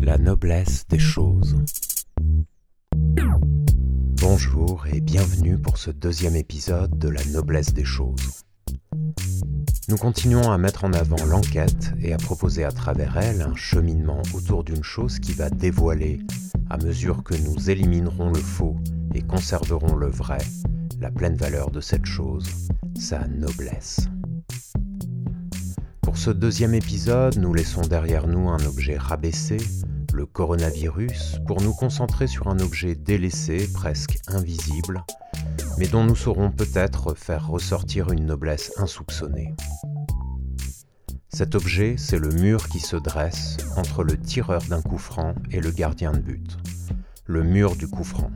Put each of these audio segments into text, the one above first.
La noblesse des choses. Bonjour et bienvenue pour ce deuxième épisode de La noblesse des choses. Nous continuons à mettre en avant l'enquête et à proposer à travers elle un cheminement autour d'une chose qui va dévoiler, à mesure que nous éliminerons le faux et conserverons le vrai, la pleine valeur de cette chose, sa noblesse. Pour ce deuxième épisode, nous laissons derrière nous un objet rabaissé, le coronavirus, pour nous concentrer sur un objet délaissé, presque invisible, mais dont nous saurons peut-être faire ressortir une noblesse insoupçonnée. Cet objet, c'est le mur qui se dresse entre le tireur d'un coup franc et le gardien de but, le mur du coup franc.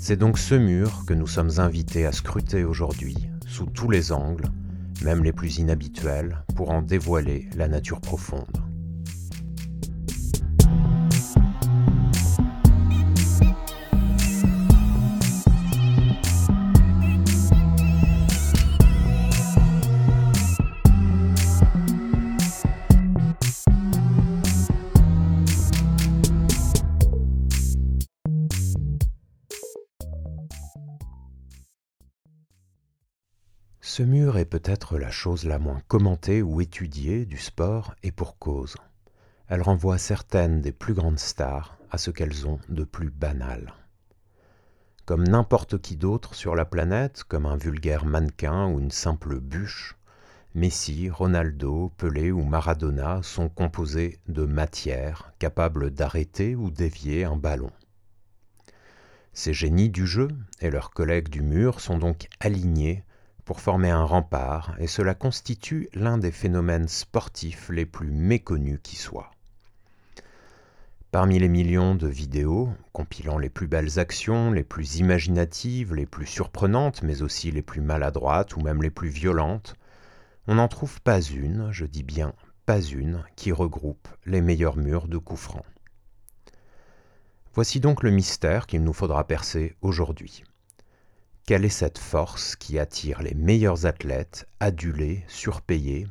C'est donc ce mur que nous sommes invités à scruter aujourd'hui, sous tous les angles, même les plus inhabituels, pour en dévoiler la nature profonde. Ce mur est peut-être la chose la moins commentée ou étudiée du sport et pour cause. Elle renvoie certaines des plus grandes stars à ce qu'elles ont de plus banal. Comme n'importe qui d'autre sur la planète, comme un vulgaire mannequin ou une simple bûche, Messi, Ronaldo, Pelé ou Maradona sont composés de matière capable d'arrêter ou dévier un ballon. Ces génies du jeu et leurs collègues du mur sont donc alignés pour former un rempart, et cela constitue l'un des phénomènes sportifs les plus méconnus qui soient. Parmi les millions de vidéos compilant les plus belles actions, les plus imaginatives, les plus surprenantes, mais aussi les plus maladroites ou même les plus violentes, on n'en trouve pas une, je dis bien pas une, qui regroupe les meilleurs murs de coups francs. Voici donc le mystère qu'il nous faudra percer aujourd'hui. Quelle est cette force qui attire les meilleurs athlètes, adulés, surpayés,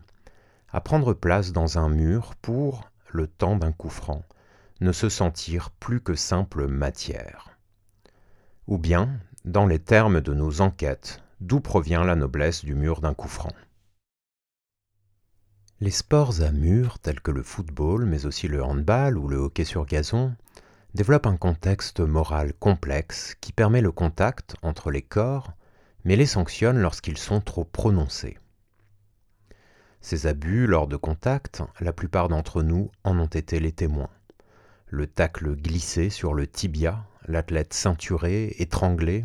à prendre place dans un mur pour, le temps d'un coup franc, ne se sentir plus que simple matière? Ou bien, dans les termes de nos enquêtes, d'où provient la noblesse du mur d'un coup franc? Les sports à mur tels que le football, mais aussi le handball ou le hockey sur gazon, développe un contexte moral complexe qui permet le contact entre les corps, mais les sanctionne lorsqu'ils sont trop prononcés. Ces abus lors de contact, la plupart d'entre nous en ont été les témoins. Le tacle glissé sur le tibia, l'athlète ceinturé, étranglé.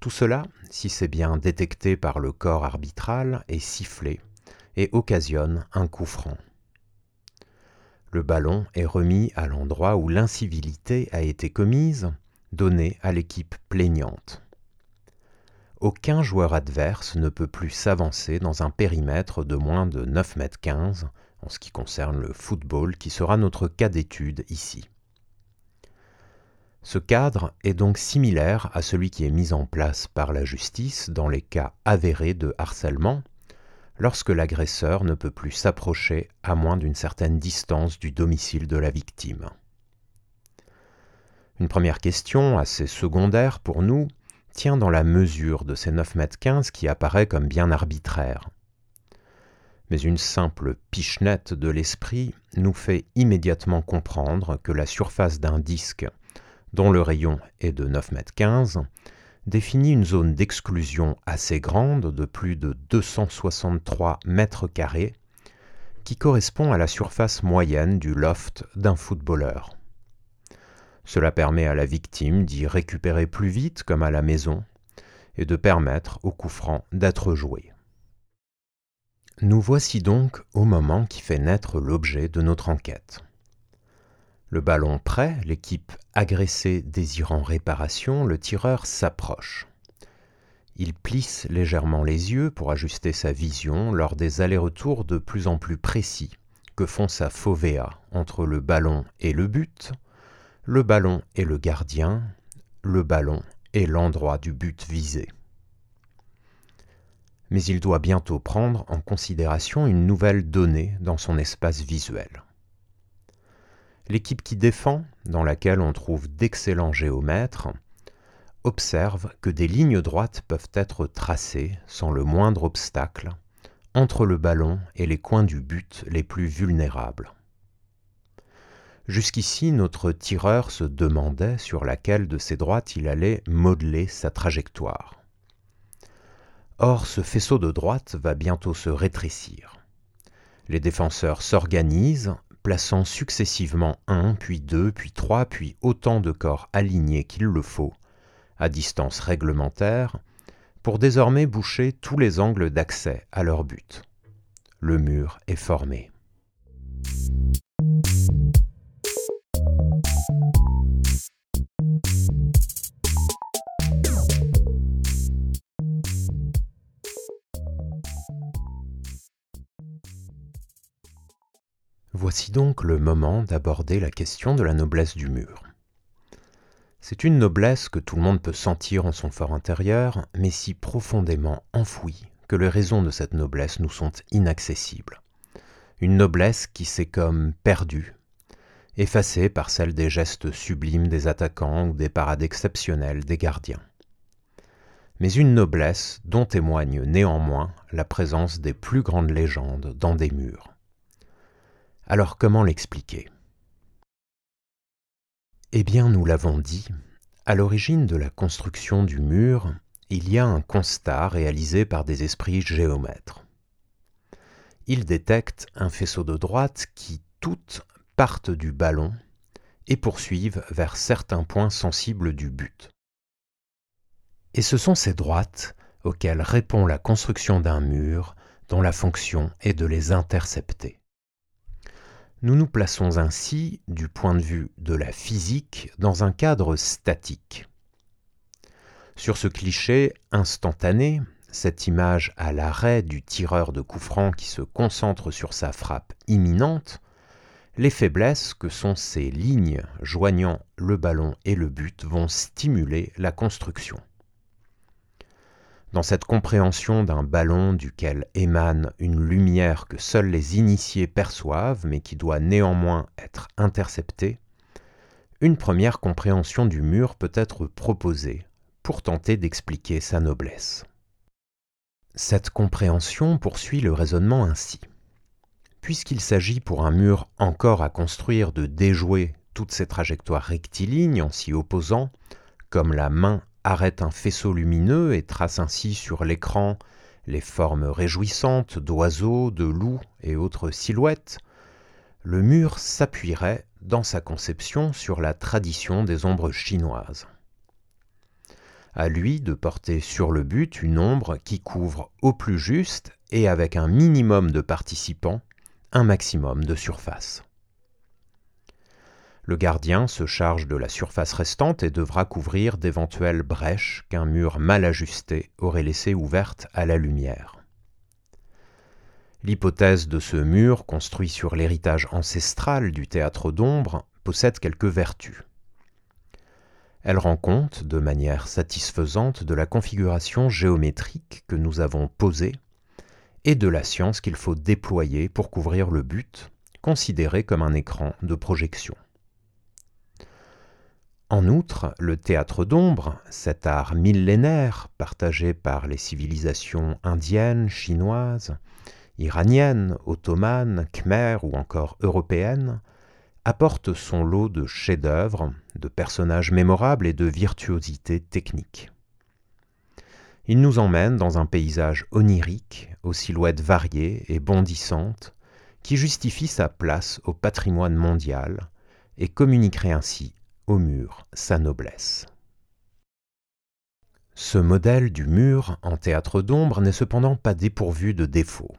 Tout cela, si c'est bien détecté par le corps arbitral, est sifflé et occasionne un coup franc. Le ballon est remis à l'endroit où l'incivilité a été commise, donné à l'équipe plaignante. Aucun joueur adverse ne peut plus s'avancer dans un périmètre de moins de 9 mètres 15 en ce qui concerne le football qui sera notre cas d'étude ici. Ce cadre est donc similaire à celui qui est mis en place par la justice dans les cas avérés de harcèlement, lorsque l'agresseur ne peut plus s'approcher à moins d'une certaine distance du domicile de la victime. Une première question, assez secondaire pour nous, tient dans la mesure de ces 9 mètres 15 qui apparaît comme bien arbitraire. Mais une simple pichenette de l'esprit nous fait immédiatement comprendre que la surface d'un disque, dont le rayon est de 9 mètres 15, définit une zone d'exclusion assez grande de plus de 263 mètres carrés qui correspond à la surface moyenne du loft d'un footballeur. Cela permet à la victime d'y récupérer plus vite comme à la maison et de permettre au coup franc d'être joué. Nous voici donc au moment qui fait naître l'objet de notre enquête. Le ballon prêt, l'équipe agressée désirant réparation, le tireur s'approche. Il plisse légèrement les yeux pour ajuster sa vision lors des allers-retours de plus en plus précis que font sa fovea entre le ballon et le but, Le ballon est le gardien, le ballon est l'endroit du but visé. Mais il doit bientôt prendre en considération une nouvelle donnée dans son espace visuel. L'équipe qui défend, dans laquelle on trouve d'excellents géomètres, observe que des lignes droites peuvent être tracées sans le moindre obstacle entre le ballon et les coins du but les plus vulnérables. Jusqu'ici, notre tireur se demandait sur laquelle de ces droites il allait modeler sa trajectoire. Or, ce faisceau de droite va bientôt se rétrécir. Les défenseurs s'organisent, plaçant successivement un, puis deux, puis trois, puis autant de corps alignés qu'il le faut, à distance réglementaire, pour désormais boucher tous les angles d'accès à leur but. Le mur est formé. Voici donc le moment d'aborder la question de la noblesse du mur. C'est une noblesse que tout le monde peut sentir en son fort intérieur, mais si profondément enfouie que les raisons de cette noblesse nous sont inaccessibles. Une noblesse qui s'est comme perdue, effacée par celle des gestes sublimes des attaquants ou des parades exceptionnelles des gardiens. Mais une noblesse dont témoigne néanmoins la présence des plus grandes légendes dans des murs. Alors comment l'expliquer? Eh bien, nous l'avons dit, à l'origine de la construction du mur, il y a un constat réalisé par des esprits géomètres. Ils détectent un faisceau de droites qui toutes partent du ballon et poursuivent vers certains points sensibles du but. Et ce sont ces droites auxquelles répond la construction d'un mur dont la fonction est de les intercepter. Nous nous plaçons ainsi, du point de vue de la physique, dans un cadre statique. Sur ce cliché instantané, cette image à l'arrêt du tireur de coup franc qui se concentre sur sa frappe imminente, les faiblesses que sont ces lignes joignant le ballon et le but vont stimuler la construction. Dans cette compréhension d'un ballon duquel émane une lumière que seuls les initiés perçoivent, mais qui doit néanmoins être interceptée, une première compréhension du mur peut être proposée pour tenter d'expliquer sa noblesse. Cette compréhension poursuit le raisonnement ainsi. Puisqu'il s'agit pour un mur encore à construire de déjouer toutes ces trajectoires rectilignes en s'y opposant, comme la main arrête un faisceau lumineux et trace ainsi sur l'écran les formes réjouissantes d'oiseaux, de loups et autres silhouettes, le mur s'appuierait dans sa conception sur la tradition des ombres chinoises. À lui de porter sur le but une ombre qui couvre au plus juste et avec un minimum de participants un maximum de surface. Le gardien se charge de la surface restante et devra couvrir d'éventuelles brèches qu'un mur mal ajusté aurait laissées ouvertes à la lumière. L'hypothèse de ce mur, construit sur l'héritage ancestral du théâtre d'ombre, possède quelques vertus. Elle rend compte, de manière satisfaisante, de la configuration géométrique que nous avons posée et de la science qu'il faut déployer pour couvrir le but, considéré comme un écran de projection. En outre, le théâtre d'ombre, cet art millénaire partagé par les civilisations indiennes, chinoises, iraniennes, ottomanes, khmères ou encore européennes, apporte son lot de chefs-d'œuvre, de personnages mémorables et de virtuosité technique. Il nous emmène dans un paysage onirique, aux silhouettes variées et bondissantes, qui justifie sa place au patrimoine mondial et communiquerait ainsi au mur sa noblesse. Ce modèle du mur en théâtre d'ombre n'est cependant pas dépourvu de défauts.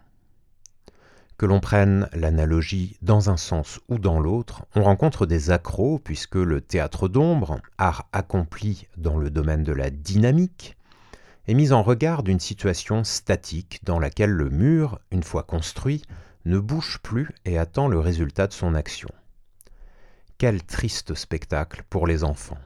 Que l'on prenne l'analogie dans un sens ou dans l'autre, on rencontre des accros puisque le théâtre d'ombre, art accompli dans le domaine de la dynamique, est mis en regard d'une situation statique dans laquelle le mur, une fois construit, ne bouge plus et attend le résultat de son action Quel triste spectacle pour les enfants.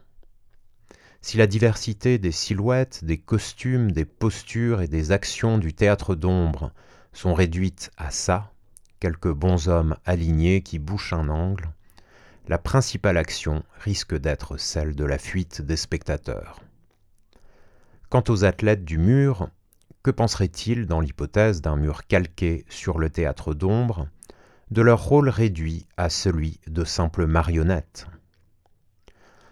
Si la diversité des silhouettes, des costumes, des postures et des actions du théâtre d'ombre sont réduites à ça, quelques bons hommes alignés qui bouchent un angle, la principale action risque d'être celle de la fuite des spectateurs. Quant aux athlètes du mur, que penseraient-ils dans l'hypothèse d'un mur calqué sur le théâtre d'ombre, de leur rôle réduit à celui de simples marionnettes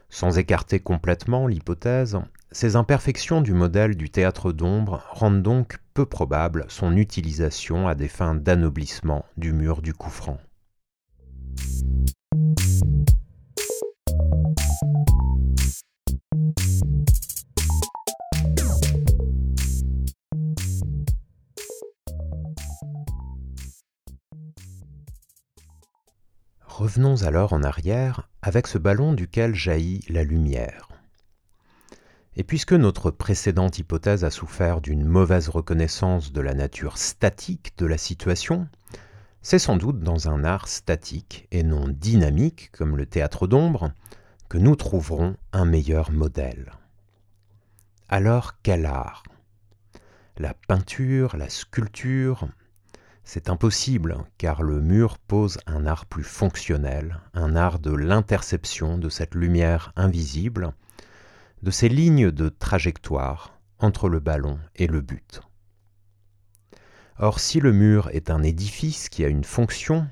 Sans écarter complètement l'hypothèse, ces imperfections du modèle du théâtre d'ombre rendent donc peu probable son utilisation à des fins d'anoblissement du mur du coup. Revenons alors en arrière avec ce ballon duquel jaillit la lumière. Et puisque notre précédente hypothèse a souffert d'une mauvaise reconnaissance de la nature statique de la situation, c'est sans doute dans un art statique et non dynamique comme le théâtre d'ombre que nous trouverons un meilleur modèle. Alors quel art? La peinture, la sculpture, c'est impossible car le mur pose un art plus fonctionnel, un art de l'interception de cette lumière invisible, de ces lignes de trajectoire entre le ballon et le but. Or si le mur est un édifice qui a une fonction,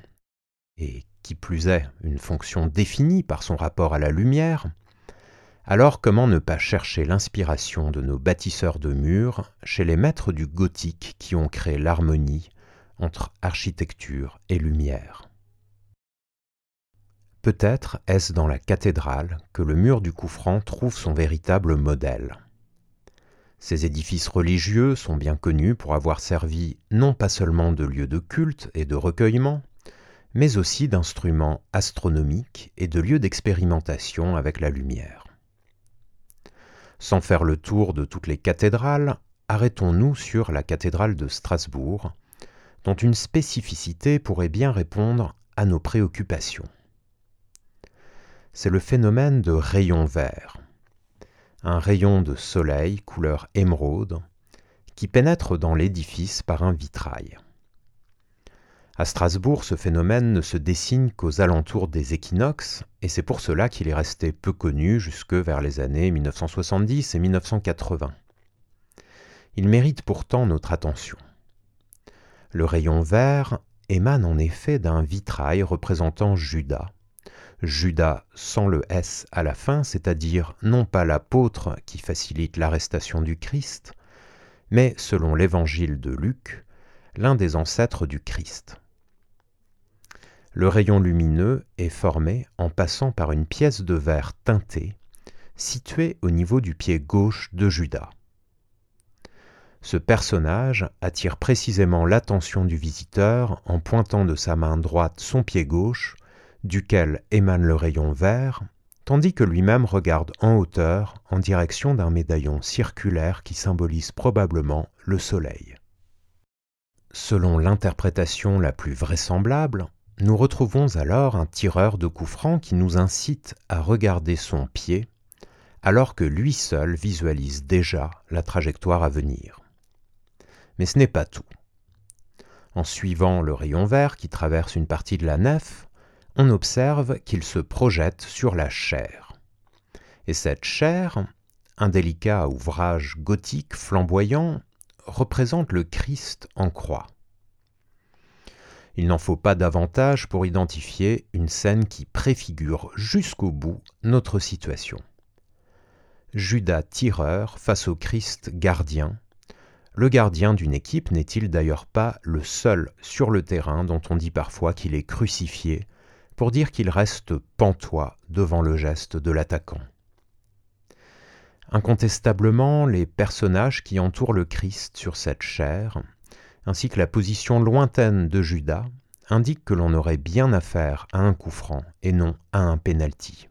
et qui plus est une fonction définie par son rapport à la lumière, alors comment ne pas chercher l'inspiration de nos bâtisseurs de murs chez les maîtres du gothique qui ont créé l'harmonie entre architecture et lumière. Peut-être est-ce dans la cathédrale que le mur du franc trouve son véritable modèle. Ces édifices religieux sont bien connus pour avoir servi non pas seulement de lieu de culte et de recueillement, mais aussi d'instruments astronomiques et de lieux d'expérimentation avec la lumière. Sans faire le tour de toutes les cathédrales, arrêtons-nous sur la cathédrale de Strasbourg, dont une spécificité pourrait bien répondre à nos préoccupations. C'est le phénomène de rayon vert, un rayon de soleil couleur émeraude qui pénètre dans l'édifice par un vitrail. À Strasbourg, ce phénomène ne se dessine qu'aux alentours des équinoxes, et c'est pour cela qu'il est resté peu connu jusque vers les années 1970 et 1980. Il mérite pourtant notre attention. Le rayon vert émane en effet d'un vitrail représentant Judas. Judas sans le S à la fin, c'est-à-dire non pas l'apôtre qui facilite l'arrestation du Christ, mais selon l'évangile de Luc, l'un des ancêtres du Christ. Le rayon lumineux est formé en passant par une pièce de verre teintée située au niveau du pied gauche de Judas. Ce personnage attire précisément l'attention du visiteur en pointant de sa main droite son pied gauche, duquel émane le rayon vert, tandis que lui-même regarde en hauteur en direction d'un médaillon circulaire qui symbolise probablement le soleil. Selon l'interprétation la plus vraisemblable, nous retrouvons alors un tireur de coups francs qui nous incite à regarder son pied, alors que lui seul visualise déjà la trajectoire à venir. Mais ce n'est pas tout. En suivant le rayon vert qui traverse une partie de la nef, on observe qu'il se projette sur la chair. Et cette chair, un délicat ouvrage gothique flamboyant, représente le Christ en croix. Il n'en faut pas davantage pour identifier une scène qui préfigure jusqu'au bout notre situation. Judas tireur face au Christ gardien, le gardien d'une équipe n'est-il d'ailleurs pas le seul sur le terrain dont on dit parfois qu'il est crucifié pour dire qu'il reste pantois devant le geste de l'attaquant? Incontestablement, les personnages qui entourent le Christ sur cette chair, ainsi que la position lointaine de Judas, indiquent que l'on aurait bien affaire à un coup franc et non à un penalty.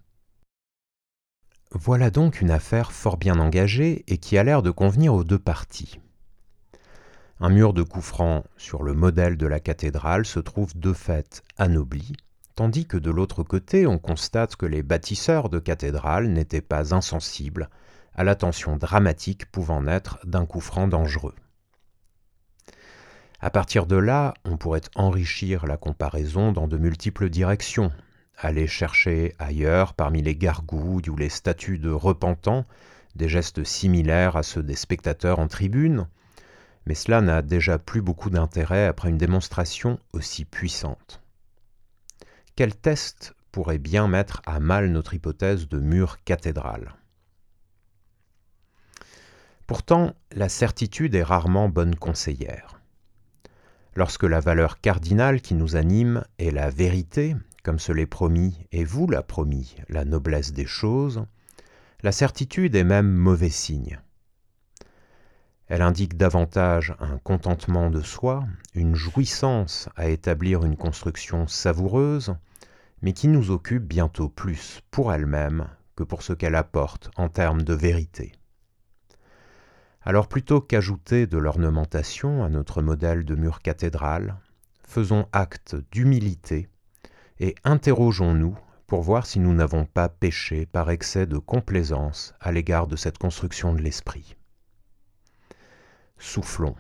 Voilà donc une affaire fort bien engagée et qui a l'air de convenir aux deux parties. Un mur de coups francs sur le modèle de la cathédrale se trouve de fait anobli, tandis que de l'autre côté on constate que les bâtisseurs de cathédrales n'étaient pas insensibles à l'attention dramatique pouvant naître d'un coup franc dangereux. À partir de là, on pourrait enrichir la comparaison dans de multiples directions, aller chercher ailleurs, parmi les gargouilles ou les statues de repentants, des gestes similaires à ceux des spectateurs en tribune, mais cela n'a déjà plus beaucoup d'intérêt après une démonstration aussi puissante. Quel test pourrait bien mettre à mal notre hypothèse de mur cathédral Pourtant, la certitude est rarement bonne conseillère. Lorsque la valeur cardinale qui nous anime est la vérité, comme se l'est promis et vous l'a promis la noblesse des choses, la certitude est même mauvais signe. Elle indique davantage un contentement de soi, une jouissance à établir une construction savoureuse, mais qui nous occupe bientôt plus pour elle-même que pour ce qu'elle apporte en termes de vérité. Alors plutôt qu'ajouter de l'ornementation à notre modèle de mur cathédral, faisons acte d'humilité et interrogeons-nous pour voir si nous n'avons pas péché par excès de complaisance à l'égard de cette construction de l'esprit. Soufflons.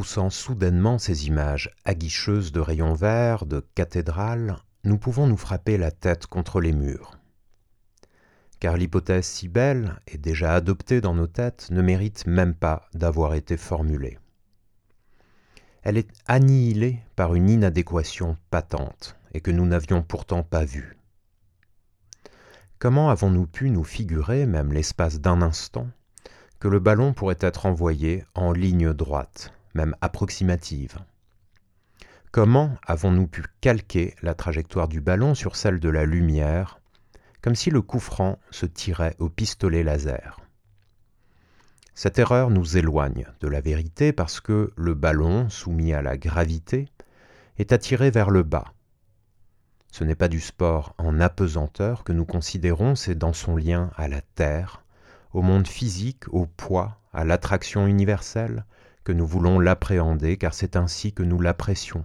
Repoussant soudainement ces images aguicheuses de rayons verts, de cathédrales, nous pouvons nous frapper la tête contre les murs. Car l'hypothèse si belle et déjà adoptée dans nos têtes ne mérite même pas d'avoir été formulée. Elle est annihilée par une inadéquation patente et que nous n'avions pourtant pas vue. Comment avons-nous pu nous figurer, même l'espace d'un instant, que le ballon pourrait être envoyé en ligne droite? Même approximative. Comment avons-nous pu calquer la trajectoire du ballon sur celle de la lumière, comme si le coup franc se tirait au pistolet laser? Cette erreur nous éloigne de la vérité parce que le ballon, soumis à la gravité, est attiré vers le bas. Ce n'est pas du sport en apesanteur que nous considérons, c'est dans son lien à la Terre, au monde physique, au poids, à l'attraction universelle, nous voulons l'appréhender, car c'est ainsi que nous l'apprécions,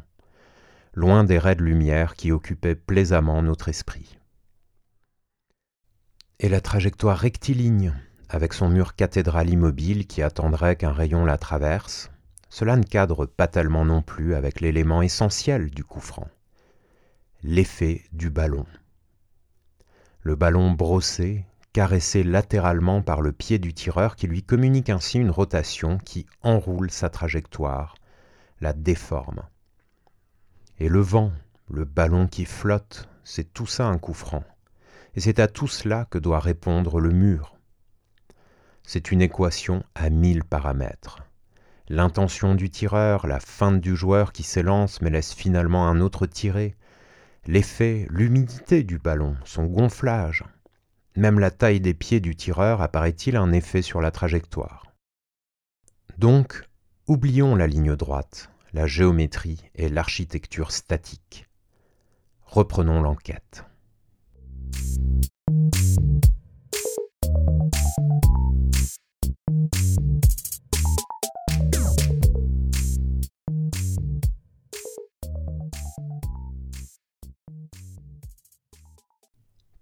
loin des raies de lumière qui occupaient plaisamment notre esprit. Et la trajectoire rectiligne, avec son mur cathédral immobile qui attendrait qu'un rayon la traverse, cela ne cadre pas tellement non plus avec l'élément essentiel du coup franc, l'effet du ballon. Le ballon brossé, caressé latéralement par le pied du tireur qui lui communique ainsi une rotation qui enroule sa trajectoire, la déforme. Et le vent, le ballon qui flotte, c'est tout ça un coup franc. Et c'est à tout cela que doit répondre le mur. C'est une équation à mille paramètres. L'intention du tireur, la feinte du joueur qui s'élance mais laisse finalement un autre tiré, l'effet, l'humidité du ballon, son gonflage, même la taille des pieds du tireur apparaît-il un effet sur la trajectoire. Donc, oublions la ligne droite, la géométrie et l'architecture statique. Reprenons l'enquête.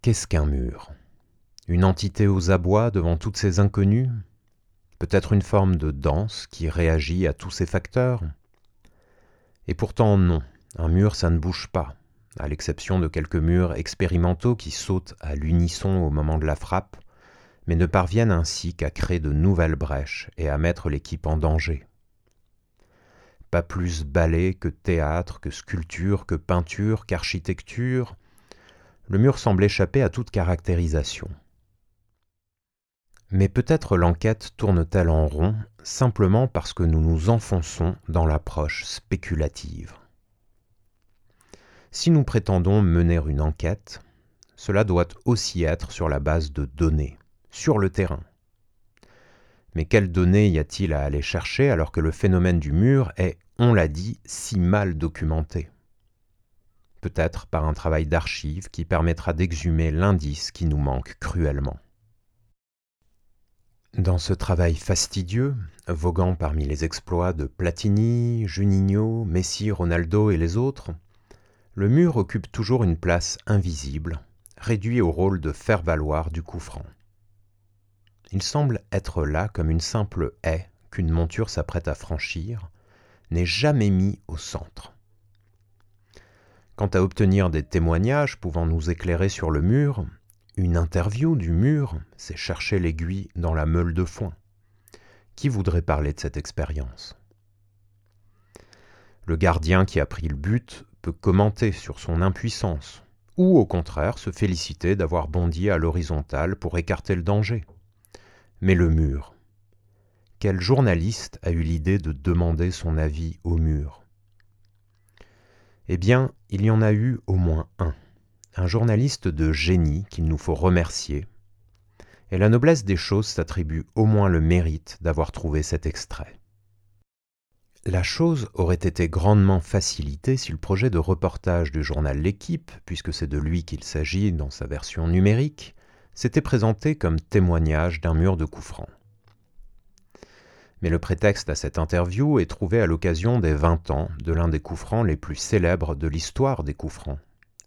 Qu'est-ce qu'un mur? Une entité aux abois devant toutes ces inconnues? Peut-être une forme de danse qui réagit à tous ces facteurs? Et pourtant non, un mur ça ne bouge pas, à l'exception de quelques murs expérimentaux qui sautent à l'unisson au moment de la frappe, mais ne parviennent ainsi qu'à créer de nouvelles brèches et à mettre l'équipe en danger. Pas plus ballet que théâtre, que sculpture, que peinture, qu'architecture, le mur semble échapper à toute caractérisation. Mais peut-être l'enquête tourne-t-elle en rond simplement parce que nous nous enfonçons dans l'approche spéculative. Si nous prétendons mener une enquête, cela doit aussi être sur la base de données, sur le terrain. Mais quelles données y a-t-il à aller chercher alors que le phénomène du mur est, on l'a dit, si mal documenté? Peut-être par un travail d'archives qui permettra d'exhumer l'indice qui nous manque cruellement. Dans ce travail fastidieux, voguant parmi les exploits de Platini, Juninho, Messi, Ronaldo et les autres, le mur occupe toujours une place invisible, réduit au rôle de faire-valoir du coup franc. Il semble être là comme une simple haie qu'une monture s'apprête à franchir, n'est jamais mis au centre. Quant à obtenir des témoignages pouvant nous éclairer sur le mur, une interview du mur, c'est chercher l'aiguille dans la meule de foin. Qui voudrait parler de cette expérience? Le gardien qui a pris le but peut commenter sur son impuissance, ou au contraire se féliciter d'avoir bondi à l'horizontale pour écarter le danger. Mais le mur. Quel journaliste a eu l'idée de demander son avis au mur? Eh bien, il y en a eu au moins un. Un journaliste de génie qu'il nous faut remercier. Et la noblesse des choses s'attribue au moins le mérite d'avoir trouvé cet extrait. La chose aurait été grandement facilitée si le projet de reportage du journal L'équipe, puisque c'est de lui qu'il s'agit dans sa version numérique, s'était présenté comme témoignage d'un mur de coups francs. Mais le prétexte à cette interview est trouvé à l'occasion des 20 ans de l'un des coups francs les plus célèbres de l'histoire des coups francs,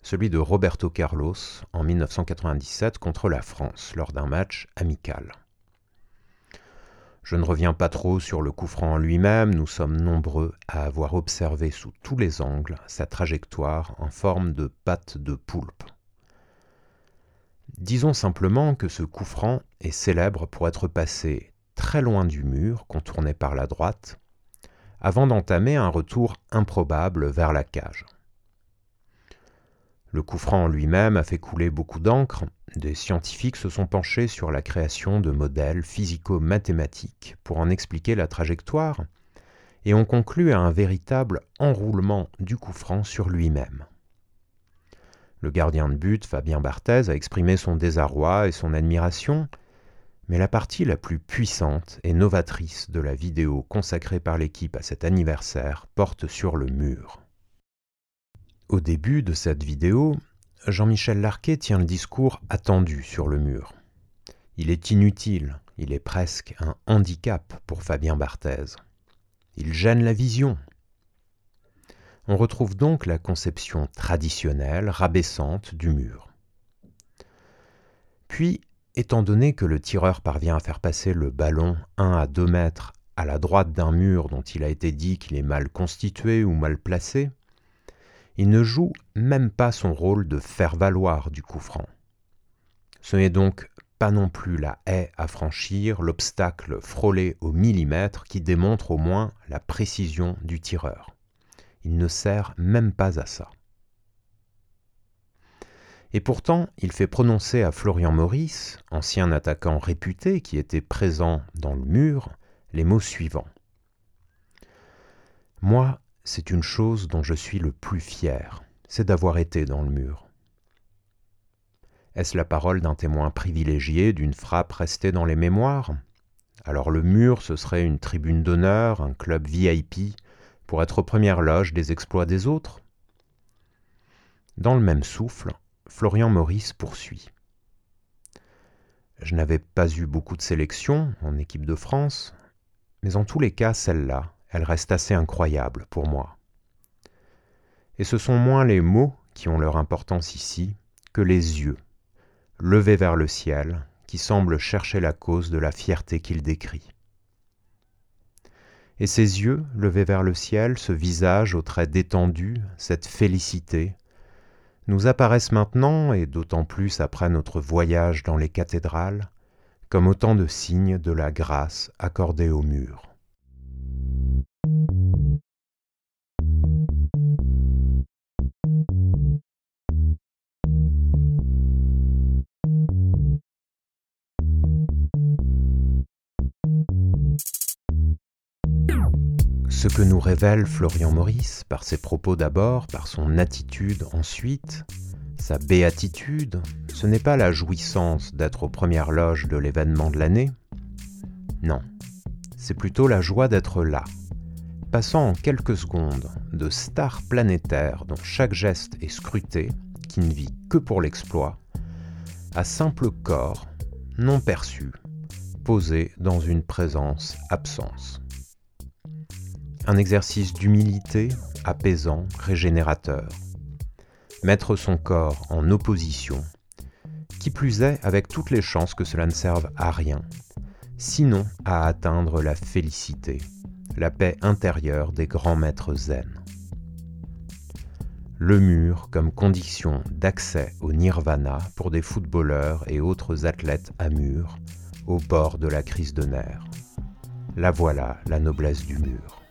celui de Roberto Carlos en 1997 contre la France lors d'un match amical. Je ne reviens pas trop sur le coup franc en lui-même, nous sommes nombreux à avoir observé sous tous les angles sa trajectoire en forme de patte de poulpe. Disons simplement que ce coup franc est célèbre pour être passé très loin du mur, contourné par la droite, avant d'entamer un retour improbable vers la cage. Le coup franc en lui-même a fait couler beaucoup d'encre, des scientifiques se sont penchés sur la création de modèles physico-mathématiques pour en expliquer la trajectoire, et ont conclu à un véritable enroulement du coup franc sur lui-même. Le gardien de but, Fabien Barthez, a exprimé son désarroi et son admiration, mais la partie la plus puissante et novatrice de la vidéo consacrée par l'équipe à cet anniversaire porte sur le mur. Au début de cette vidéo, Jean-Michel Larquet tient le discours attendu sur le mur. Il est inutile, il est presque un handicap pour Fabien Barthez. Il gêne la vision, on retrouve donc la conception traditionnelle, rabaissante du mur. Puis, étant donné que le tireur parvient à faire passer le ballon 1 à 2 mètres à la droite d'un mur dont il a été dit qu'il est mal constitué ou mal placé, il ne joue même pas son rôle de faire valoir du coup franc. Ce n'est donc pas non plus la haie à franchir, l'obstacle frôlé au millimètre qui démontre au moins la précision du tireur. Il ne sert même pas à ça. Et pourtant, il fait prononcer à Florian Maurice, ancien attaquant réputé qui était présent dans le mur, les mots suivants. Moi, c'est une chose dont je suis le plus fier, c'est d'avoir été dans le mur. Est-ce la parole d'un témoin privilégié d'une frappe restée dans les mémoires? Alors le mur, ce serait une tribune d'honneur, un club VIP, pour être aux premières loges des exploits des autres? Dans le même souffle, Florian Maurice poursuit. Je n'avais pas eu beaucoup de sélections en équipe de France, mais en tous les cas, celle-là, elle reste assez incroyable pour moi. Et ce sont moins les mots qui ont leur importance ici que les yeux, levés vers le ciel, qui semblent chercher la cause de la fierté qu'il décrit et ses yeux, levés vers le ciel, ce visage aux traits détendus, cette félicité, nous apparaissent maintenant, et d'autant plus après notre voyage dans les cathédrales, comme autant de signes de la grâce accordée au mur. Que nous révèle Florian Maurice, par ses propos d'abord, par son attitude ensuite, Sa béatitude, ce n'est pas la jouissance d'être aux premières loges de l'événement de l'année. Non, c'est plutôt la joie d'être là, passant en quelques secondes de star planétaire dont chaque geste est scruté, qui ne vit que pour l'exploit, à simple corps, non perçu, posé dans une présence-absence. Un exercice d'humilité apaisant, régénérateur. Mettre son corps en opposition, qui plus est avec toutes les chances que cela ne serve à rien, sinon à atteindre la félicité, la paix intérieure des grands maîtres zen. Le mur comme condition d'accès au nirvana pour des footballeurs et autres athlètes à mur, au bord de la crise de nerfs. La voilà, la noblesse du mur.